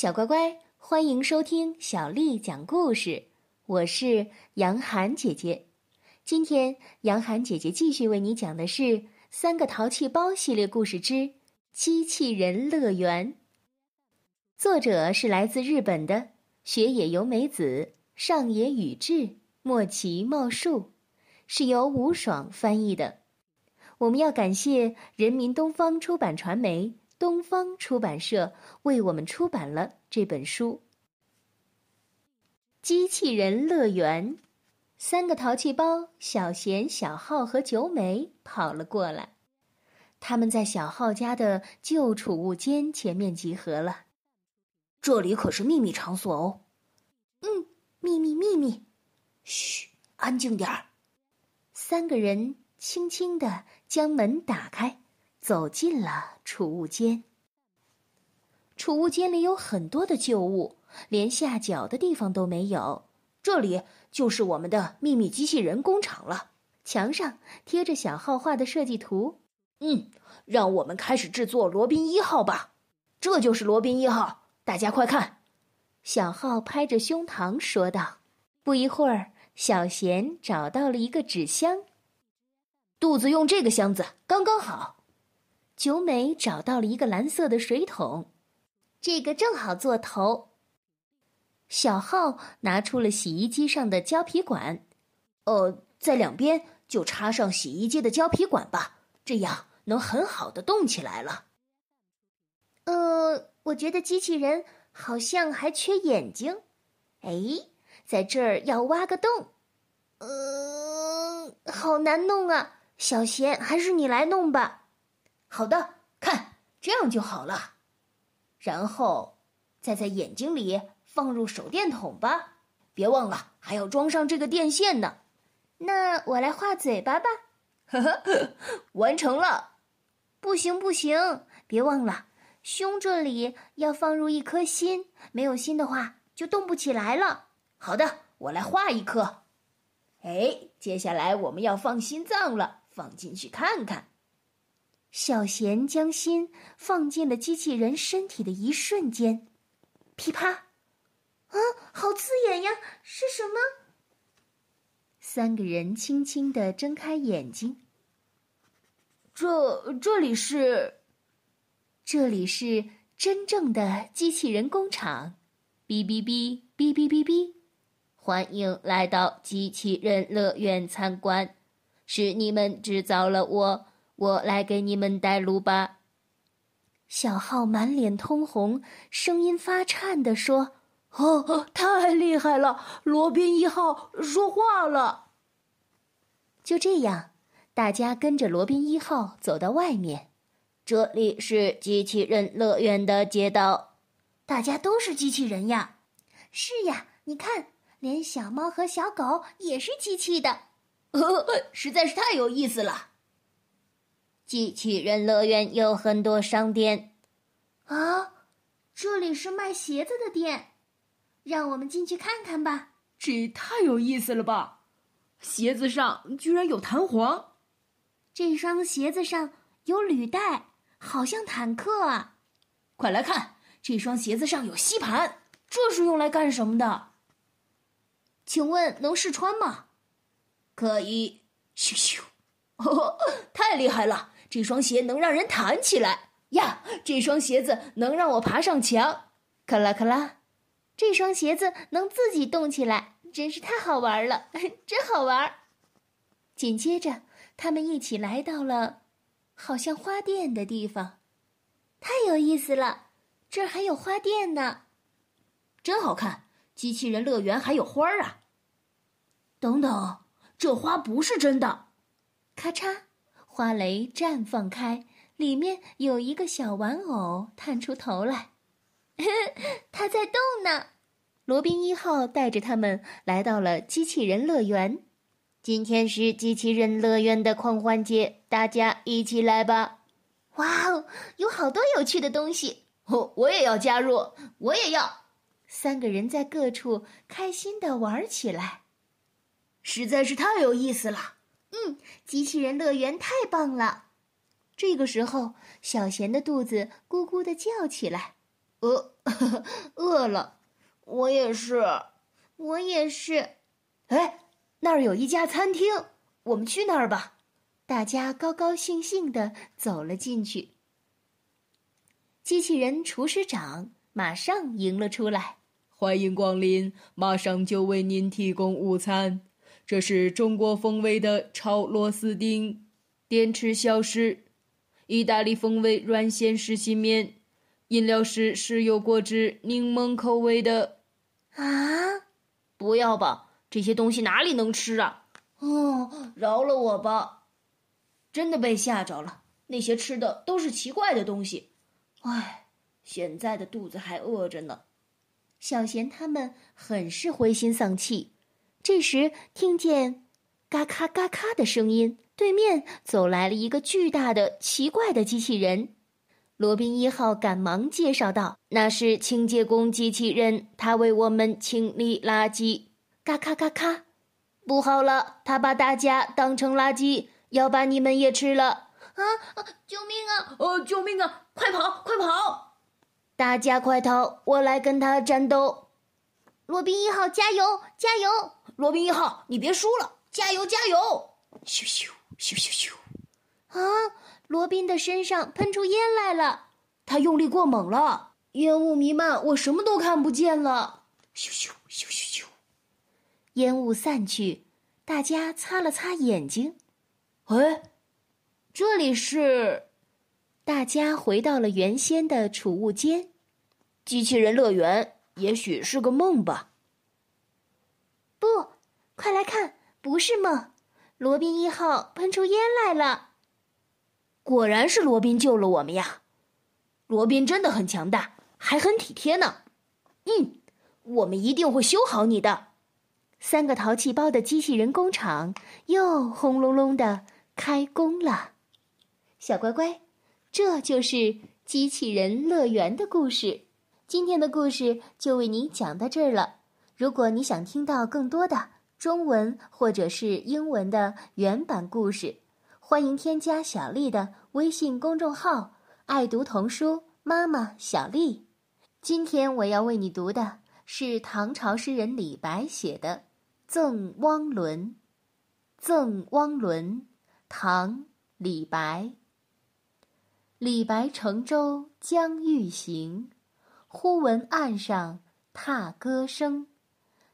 小乖乖，欢迎收听小丽讲故事。我是杨涵姐姐。今天，杨涵姐姐继续为你讲的是《三个淘气包》系列故事之机器人乐园。作者是来自日本的雪野由美子、上野宇治、莫奇茂树，是由吴爽翻译的。我们要感谢人民东方出版传媒。东方出版社为我们出版了这本书。机器人乐园，三个淘气包小贤、小浩和九美跑了过来，他们在小浩家的旧储物间前面集合了。这里可是秘密场所哦。嗯，秘密秘密。嘘，安静点儿。三个人轻轻地将门打开。走进了储物间。储物间里有很多的旧物，连下脚的地方都没有。这里就是我们的秘密机器人工厂了。墙上贴着小号画的设计图。嗯，让我们开始制作罗宾一号吧。这就是罗宾一号，大家快看！小号拍着胸膛说道。不一会儿，小贤找到了一个纸箱。肚子用这个箱子刚刚好。九美找到了一个蓝色的水桶，这个正好做头。小浩拿出了洗衣机上的胶皮管，呃，在两边就插上洗衣机的胶皮管吧，这样能很好的动起来了。呃，我觉得机器人好像还缺眼睛，哎，在这儿要挖个洞，嗯，好难弄啊！小贤，还是你来弄吧。好的，看这样就好了，然后再在眼睛里放入手电筒吧，别忘了还要装上这个电线呢。那我来画嘴巴吧，呵呵，完成了。不行不行，别忘了胸这里要放入一颗心，没有心的话就动不起来了。好的，我来画一颗。哎，接下来我们要放心脏了，放进去看看。小贤将心放进了机器人身体的一瞬间，噼啪！啊，好刺眼呀！是什么？三个人轻轻的睁开眼睛。这这里是，这里是真正的机器人工厂。哔哔哔哔哔哔哔！欢迎来到机器人乐园参观，是你们制造了我。我来给你们带路吧。小浩满脸通红，声音发颤地说：“哦，太厉害了！罗宾一号说话了。”就这样，大家跟着罗宾一号走到外面。这里是机器人乐园的街道，大家都是机器人呀。是呀，你看，连小猫和小狗也是机器的，实在是太有意思了。机器人乐园有很多商店，啊，这里是卖鞋子的店，让我们进去看看吧。这也太有意思了吧！鞋子上居然有弹簧，这双鞋子上有履带，好像坦克啊！快来看，这双鞋子上有吸盘，这是用来干什么的？请问能试穿吗？可以，咻咻，太厉害了！这双鞋能让人弹起来呀！这双鞋子能让我爬上墙，咔啦咔啦！这双鞋子能自己动起来，真是太好玩了，真好玩！紧接着，他们一起来到了好像花店的地方，太有意思了！这儿还有花店呢，真好看！机器人乐园还有花儿啊！等等，这花不是真的！咔嚓。花蕾绽放开，里面有一个小玩偶探出头来，它在动呢。罗宾一号带着他们来到了机器人乐园。今天是机器人乐园的狂欢节，大家一起来吧！哇哦，有好多有趣的东西！哦，我也要加入，我也要。三个人在各处开心的玩起来，实在是太有意思了。嗯，机器人乐园太棒了。这个时候，小贤的肚子咕咕的叫起来。呃呵呵，饿了，我也是，我也是。哎，那儿有一家餐厅，我们去那儿吧。大家高高兴兴的走了进去。机器人厨师长马上迎了出来：“欢迎光临，马上就为您提供午餐。这是中国风味的炒螺丝钉，电池消失，意大利风味软馅实心面，饮料是石油果汁柠檬口味的。”啊！不要吧，这些东西哪里能吃啊？哦，饶了我吧，真的被吓着了。那些吃的都是奇怪的东西。唉，现在的肚子还饿着呢。小贤他们很是灰心丧气。这时，听见“嘎咔嘎咔”的声音，对面走来了一个巨大的、奇怪的机器人。罗宾一号赶忙介绍道：“那是清洁工机器人，他为我们清理垃圾。”嘎咔嘎咔，不好了，他把大家当成垃圾，要把你们也吃了。啊！救命啊！呃，救命啊！快跑，快跑！大家快逃！我来跟他战斗。罗宾一号，加油，加油！罗宾一号，你别输了！加油，加油！咻咻咻咻咻！啊！罗宾的身上喷出烟来了，他用力过猛了，烟雾弥漫，我什么都看不见了。咻咻咻咻咻！烟雾散去，大家擦了擦眼睛。哎。这里是，大家回到了原先的储物间，机器人乐园也许是个梦吧。不，快来看，不是梦，罗宾一号喷出烟来了。果然是罗宾救了我们呀！罗宾真的很强大，还很体贴呢。嗯，我们一定会修好你的。三个淘气包的机器人工厂又轰隆隆的开工了。小乖乖，这就是机器人乐园的故事。今天的故事就为你讲到这儿了。如果你想听到更多的中文或者是英文的原版故事，欢迎添加小丽的微信公众号“爱读童书妈妈小丽”。今天我要为你读的是唐朝诗人李白写的《赠汪伦》。《赠汪伦》，唐·李白。李白乘舟将欲行，忽闻岸上踏歌声。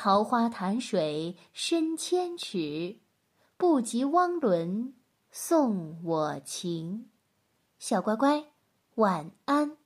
桃花潭水深千尺，不及汪伦送我情。小乖乖，晚安。